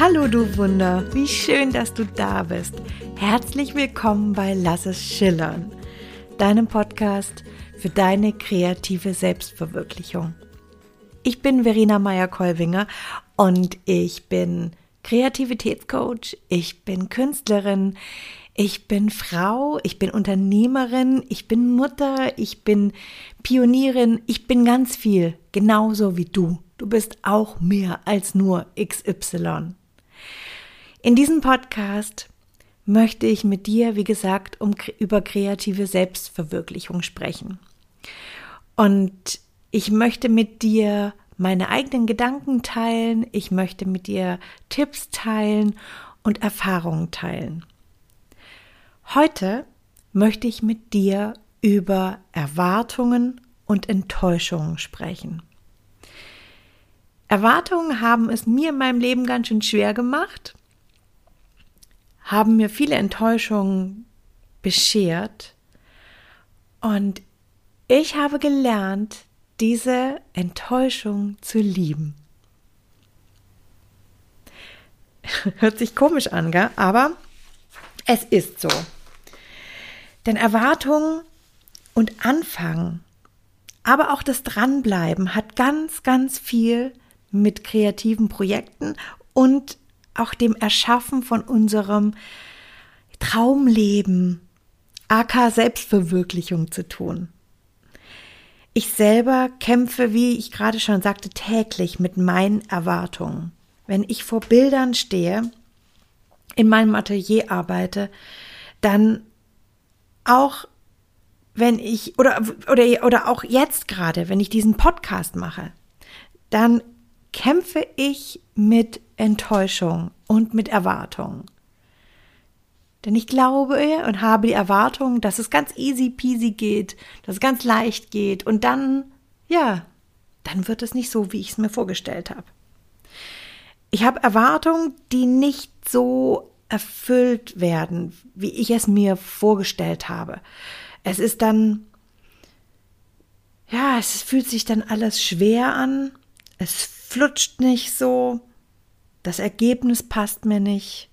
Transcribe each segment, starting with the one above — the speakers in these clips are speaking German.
Hallo du Wunder, wie schön, dass du da bist. Herzlich willkommen bei Lass es schillern, deinem Podcast für deine kreative Selbstverwirklichung. Ich bin Verena Meyer-Kolwinger und ich bin Kreativitätscoach, ich bin Künstlerin, ich bin Frau, ich bin Unternehmerin, ich bin Mutter, ich bin Pionierin, ich bin ganz viel, genauso wie du. Du bist auch mehr als nur XY. In diesem Podcast möchte ich mit dir, wie gesagt, um, über kreative Selbstverwirklichung sprechen. Und ich möchte mit dir meine eigenen Gedanken teilen, ich möchte mit dir Tipps teilen und Erfahrungen teilen. Heute möchte ich mit dir über Erwartungen und Enttäuschungen sprechen. Erwartungen haben es mir in meinem Leben ganz schön schwer gemacht, haben mir viele Enttäuschungen beschert und ich habe gelernt, diese Enttäuschung zu lieben. Hört sich komisch an, gell? aber es ist so. Denn Erwartung und Anfangen, aber auch das Dranbleiben hat ganz, ganz viel mit kreativen Projekten und auch dem Erschaffen von unserem Traumleben, AK Selbstverwirklichung zu tun. Ich selber kämpfe, wie ich gerade schon sagte, täglich mit meinen Erwartungen. Wenn ich vor Bildern stehe, in meinem Atelier arbeite, dann auch wenn ich oder oder oder auch jetzt gerade, wenn ich diesen Podcast mache, dann kämpfe ich mit Enttäuschung und mit Erwartung. Denn ich glaube und habe die Erwartung, dass es ganz easy peasy geht, dass es ganz leicht geht und dann, ja, dann wird es nicht so, wie ich es mir vorgestellt habe. Ich habe Erwartungen, die nicht so erfüllt werden, wie ich es mir vorgestellt habe. Es ist dann, ja, es fühlt sich dann alles schwer an, es flutscht nicht so, das Ergebnis passt mir nicht.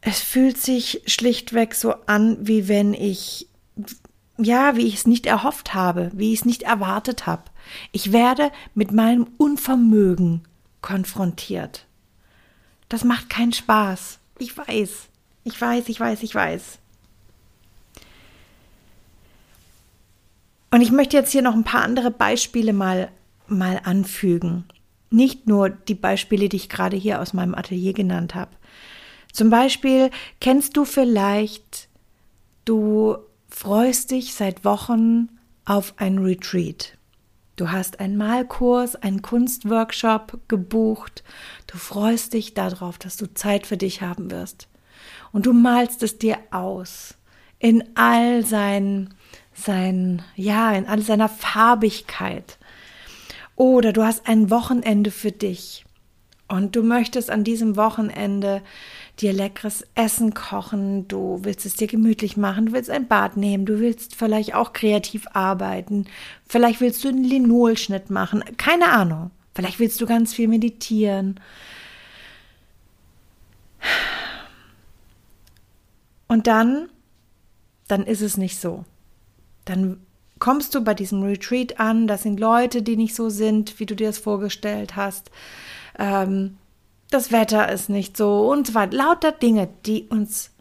Es fühlt sich schlichtweg so an, wie wenn ich, ja, wie ich es nicht erhofft habe, wie ich es nicht erwartet habe. Ich werde mit meinem Unvermögen konfrontiert. Das macht keinen Spaß. Ich weiß. Ich weiß, ich weiß, ich weiß. Und ich möchte jetzt hier noch ein paar andere Beispiele mal, mal anfügen. Nicht nur die Beispiele, die ich gerade hier aus meinem Atelier genannt habe. Zum Beispiel kennst du vielleicht, du freust dich seit Wochen auf ein Retreat. Du hast einen Malkurs, einen Kunstworkshop gebucht. Du freust dich darauf, dass du Zeit für dich haben wirst. Und du malst es dir aus in all seinen, sein, ja, in all seiner Farbigkeit. Oder du hast ein Wochenende für dich und du möchtest an diesem Wochenende dir leckeres Essen kochen, du willst es dir gemütlich machen, du willst ein Bad nehmen, du willst vielleicht auch kreativ arbeiten, vielleicht willst du einen Linolschnitt machen, keine Ahnung. Vielleicht willst du ganz viel meditieren. Und dann, dann ist es nicht so. Dann kommst du bei diesem Retreat an, das sind Leute, die nicht so sind, wie du dir das vorgestellt hast. Ähm, das Wetter ist nicht so und so weiter. Lauter Dinge, die uns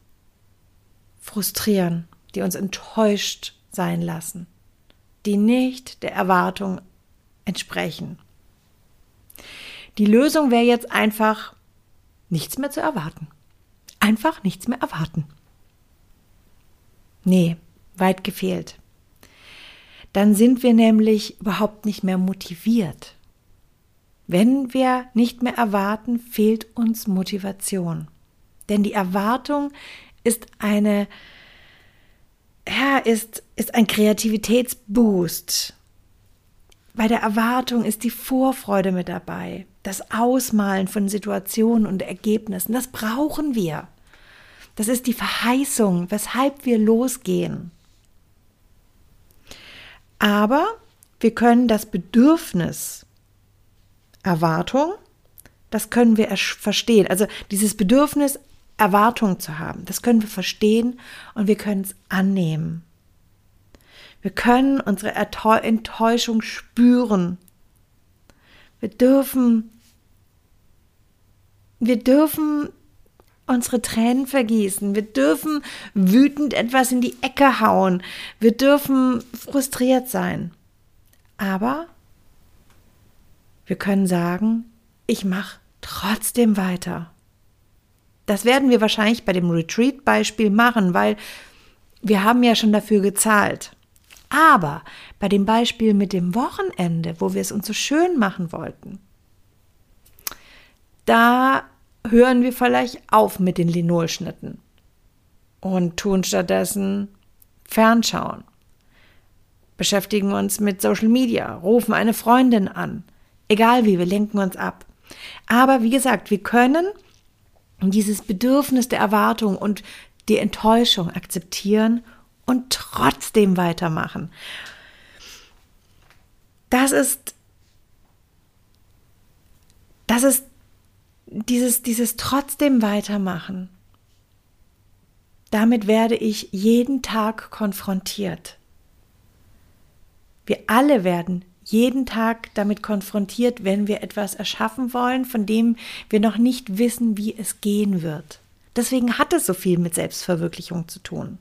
frustrieren, die uns enttäuscht sein lassen, die nicht der Erwartung entsprechen. Die Lösung wäre jetzt einfach, nichts mehr zu erwarten. Einfach nichts mehr erwarten. Nee, weit gefehlt dann sind wir nämlich überhaupt nicht mehr motiviert. Wenn wir nicht mehr erwarten, fehlt uns Motivation. Denn die Erwartung ist eine, ja, ist, ist ein Kreativitätsboost. Bei der Erwartung ist die Vorfreude mit dabei, das Ausmalen von Situationen und Ergebnissen. Das brauchen wir. Das ist die Verheißung, weshalb wir losgehen. Aber wir können das Bedürfnis Erwartung das können wir verstehen. Also dieses Bedürfnis, Erwartung zu haben, das können wir verstehen und wir können es annehmen. Wir können unsere Enttäuschung spüren. Wir dürfen, wir dürfen unsere Tränen vergießen. Wir dürfen wütend etwas in die Ecke hauen. Wir dürfen frustriert sein. Aber wir können sagen, ich mache trotzdem weiter. Das werden wir wahrscheinlich bei dem Retreat-Beispiel machen, weil wir haben ja schon dafür gezahlt. Aber bei dem Beispiel mit dem Wochenende, wo wir es uns so schön machen wollten, da hören wir vielleicht auf mit den Linolschnitten und tun stattdessen Fernschauen, beschäftigen uns mit Social Media, rufen eine Freundin an, egal wie, wir lenken uns ab. Aber wie gesagt, wir können dieses Bedürfnis der Erwartung und die Enttäuschung akzeptieren und trotzdem weitermachen. Das ist, das ist dieses, dieses trotzdem weitermachen. Damit werde ich jeden Tag konfrontiert. Wir alle werden jeden Tag damit konfrontiert, wenn wir etwas erschaffen wollen, von dem wir noch nicht wissen, wie es gehen wird. Deswegen hat es so viel mit Selbstverwirklichung zu tun.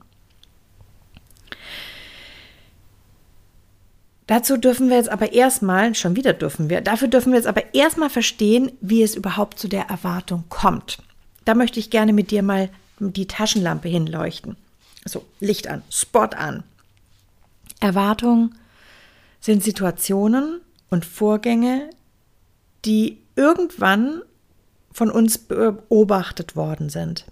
Dazu dürfen wir jetzt aber erstmal, schon wieder dürfen wir, dafür dürfen wir jetzt aber erstmal verstehen, wie es überhaupt zu der Erwartung kommt. Da möchte ich gerne mit dir mal die Taschenlampe hinleuchten. So, Licht an, Spot an. Erwartung sind Situationen und Vorgänge, die irgendwann von uns beobachtet worden sind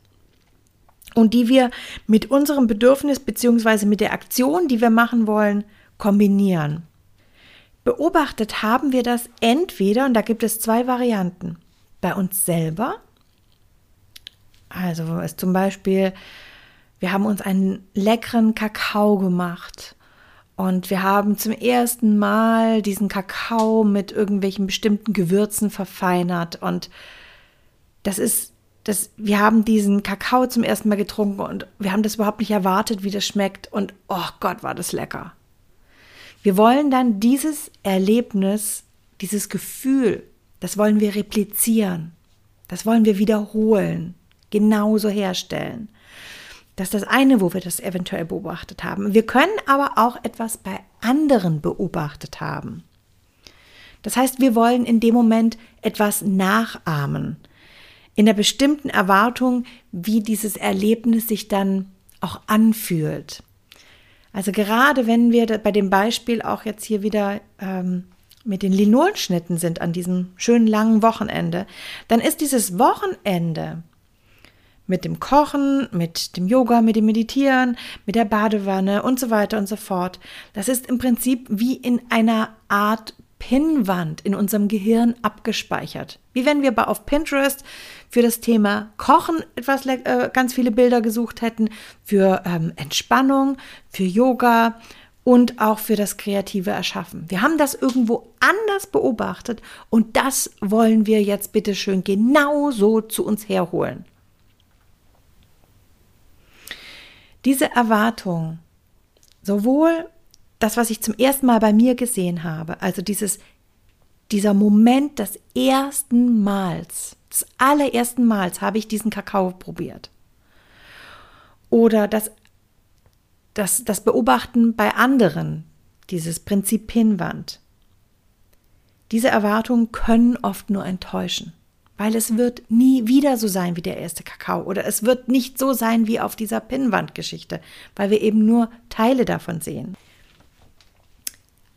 und die wir mit unserem Bedürfnis bzw. mit der Aktion, die wir machen wollen, kombinieren. Beobachtet haben wir das entweder, und da gibt es zwei Varianten, bei uns selber. Also es zum Beispiel, wir haben uns einen leckeren Kakao gemacht und wir haben zum ersten Mal diesen Kakao mit irgendwelchen bestimmten Gewürzen verfeinert. Und das ist, das, wir haben diesen Kakao zum ersten Mal getrunken und wir haben das überhaupt nicht erwartet, wie das schmeckt. Und oh Gott, war das lecker. Wir wollen dann dieses Erlebnis, dieses Gefühl, das wollen wir replizieren. Das wollen wir wiederholen, genauso herstellen. Das ist das eine, wo wir das eventuell beobachtet haben. Wir können aber auch etwas bei anderen beobachtet haben. Das heißt, wir wollen in dem Moment etwas nachahmen. In der bestimmten Erwartung, wie dieses Erlebnis sich dann auch anfühlt. Also gerade wenn wir bei dem Beispiel auch jetzt hier wieder ähm, mit den Linolschnitten sind an diesem schönen langen Wochenende, dann ist dieses Wochenende mit dem Kochen, mit dem Yoga, mit dem Meditieren, mit der Badewanne und so weiter und so fort. Das ist im Prinzip wie in einer Art Pinnwand in unserem Gehirn abgespeichert. Wie wenn wir auf Pinterest für das Thema Kochen etwas äh, ganz viele Bilder gesucht hätten, für ähm, Entspannung, für Yoga und auch für das kreative Erschaffen. Wir haben das irgendwo anders beobachtet und das wollen wir jetzt bitte schön genauso zu uns herholen. Diese Erwartung, sowohl das, was ich zum ersten Mal bei mir gesehen habe, also dieses, dieser Moment des ersten Mals, des allerersten Mals habe ich diesen Kakao probiert. Oder das, das, das Beobachten bei anderen, dieses Prinzip Pinwand. Diese Erwartungen können oft nur enttäuschen weil es wird nie wieder so sein wie der erste Kakao oder es wird nicht so sein wie auf dieser Pinnwandgeschichte, weil wir eben nur Teile davon sehen.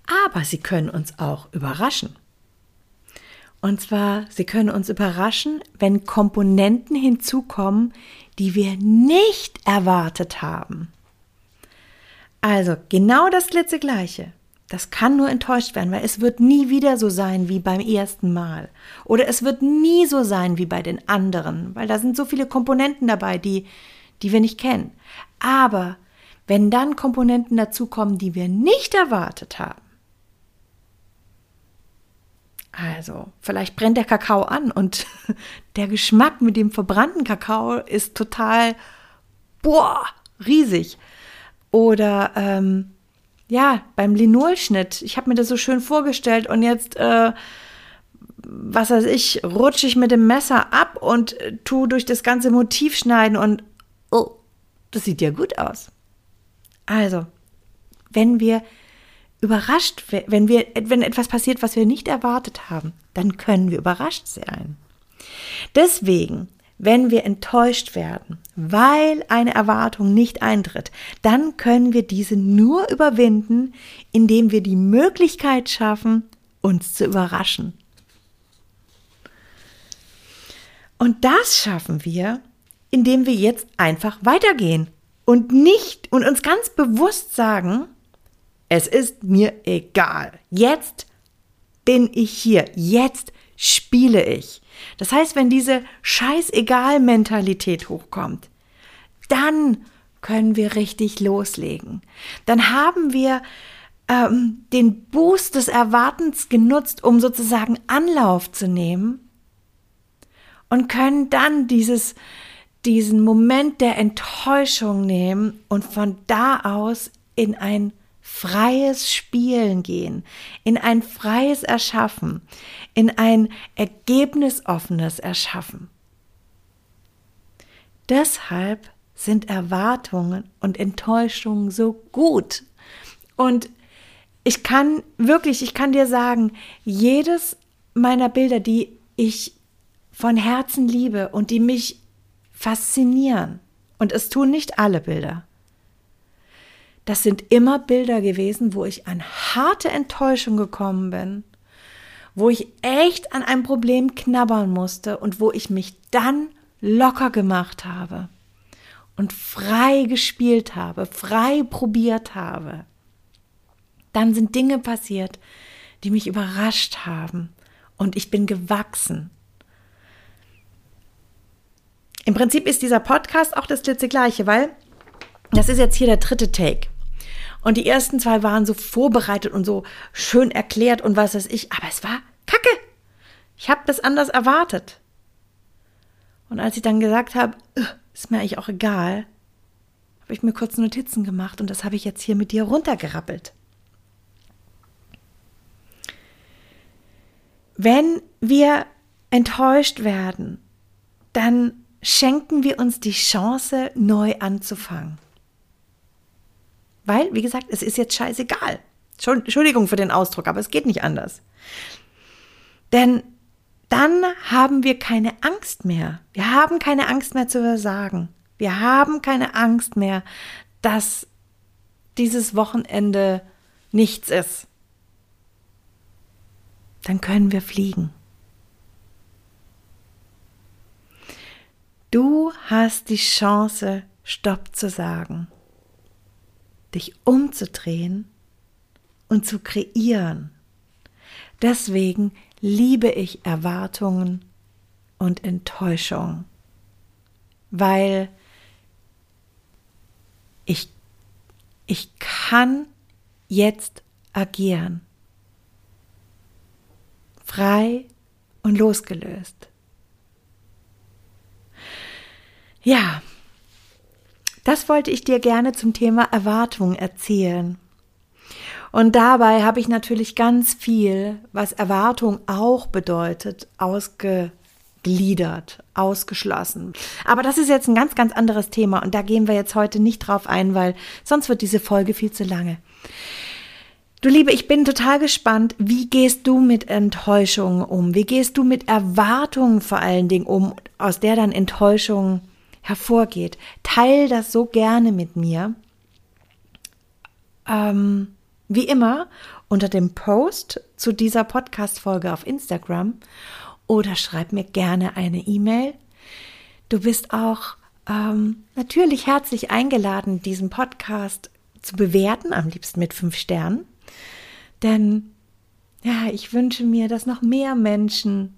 Aber sie können uns auch überraschen. Und zwar, sie können uns überraschen, wenn Komponenten hinzukommen, die wir nicht erwartet haben. Also genau das Gleiche. Das kann nur enttäuscht werden, weil es wird nie wieder so sein wie beim ersten Mal. Oder es wird nie so sein wie bei den anderen, weil da sind so viele Komponenten dabei, die, die wir nicht kennen. Aber wenn dann Komponenten dazukommen, die wir nicht erwartet haben, Also, vielleicht brennt der Kakao an und der Geschmack mit dem verbrannten Kakao ist total, boah, riesig. Oder ähm, ja, beim Linolschnitt. Ich habe mir das so schön vorgestellt und jetzt, äh, was weiß ich, rutsche ich mit dem Messer ab und äh, tu durch das ganze Motiv schneiden und oh, das sieht ja gut aus. Also, wenn wir überrascht, wenn wir, wenn etwas passiert, was wir nicht erwartet haben, dann können wir überrascht sein. Deswegen wenn wir enttäuscht werden, weil eine Erwartung nicht eintritt, dann können wir diese nur überwinden, indem wir die Möglichkeit schaffen, uns zu überraschen. Und das schaffen wir, indem wir jetzt einfach weitergehen und nicht und uns ganz bewusst sagen, es ist mir egal. Jetzt bin ich hier. Jetzt spiele ich. Das heißt, wenn diese Scheißegal-Mentalität hochkommt, dann können wir richtig loslegen. Dann haben wir ähm, den Boost des Erwartens genutzt, um sozusagen Anlauf zu nehmen und können dann dieses, diesen Moment der Enttäuschung nehmen und von da aus in ein freies Spielen gehen, in ein freies Erschaffen, in ein ergebnisoffenes Erschaffen. Deshalb sind Erwartungen und Enttäuschungen so gut. Und ich kann wirklich, ich kann dir sagen, jedes meiner Bilder, die ich von Herzen liebe und die mich faszinieren, und es tun nicht alle Bilder, das sind immer Bilder gewesen, wo ich an harte Enttäuschung gekommen bin, wo ich echt an einem Problem knabbern musste und wo ich mich dann locker gemacht habe und frei gespielt habe, frei probiert habe. Dann sind Dinge passiert, die mich überrascht haben und ich bin gewachsen. Im Prinzip ist dieser Podcast auch das gleiche, weil das ist jetzt hier der dritte Take. Und die ersten zwei waren so vorbereitet und so schön erklärt und was weiß ich. Aber es war Kacke. Ich habe das anders erwartet. Und als ich dann gesagt habe, ist mir eigentlich auch egal, habe ich mir kurz Notizen gemacht und das habe ich jetzt hier mit dir runtergerappelt. Wenn wir enttäuscht werden, dann schenken wir uns die Chance, neu anzufangen. Weil, wie gesagt, es ist jetzt scheißegal. Entschuldigung für den Ausdruck, aber es geht nicht anders. Denn dann haben wir keine Angst mehr. Wir haben keine Angst mehr zu versagen. Wir haben keine Angst mehr, dass dieses Wochenende nichts ist. Dann können wir fliegen. Du hast die Chance, Stopp zu sagen dich umzudrehen und zu kreieren. Deswegen liebe ich Erwartungen und Enttäuschung, weil ich, ich kann jetzt agieren. Frei und losgelöst. Ja, das wollte ich dir gerne zum Thema Erwartung erzählen. Und dabei habe ich natürlich ganz viel, was Erwartung auch bedeutet, ausgegliedert, ausgeschlossen. Aber das ist jetzt ein ganz, ganz anderes Thema und da gehen wir jetzt heute nicht drauf ein, weil sonst wird diese Folge viel zu lange. Du Liebe, ich bin total gespannt, wie gehst du mit Enttäuschungen um? Wie gehst du mit Erwartungen vor allen Dingen um, aus der dann Enttäuschung hervorgeht. Teil das so gerne mit mir. Ähm, wie immer unter dem Post zu dieser Podcast-Folge auf Instagram oder schreib mir gerne eine E-Mail. Du bist auch ähm, natürlich herzlich eingeladen, diesen Podcast zu bewerten, am liebsten mit fünf Sternen. Denn ja, ich wünsche mir, dass noch mehr Menschen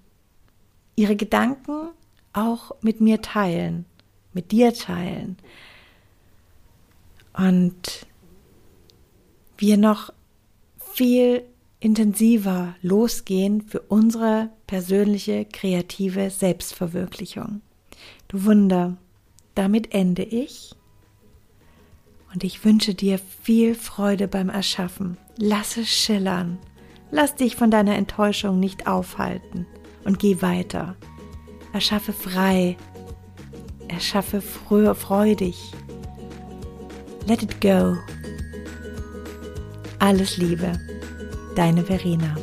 ihre Gedanken auch mit mir teilen mit dir teilen. Und wir noch viel intensiver losgehen für unsere persönliche kreative Selbstverwirklichung. Du Wunder, damit ende ich und ich wünsche dir viel Freude beim Erschaffen. Lass es schillern. Lass dich von deiner Enttäuschung nicht aufhalten und geh weiter. Erschaffe frei. Erschaffe früher freudig. Let it go. Alles Liebe. Deine Verena.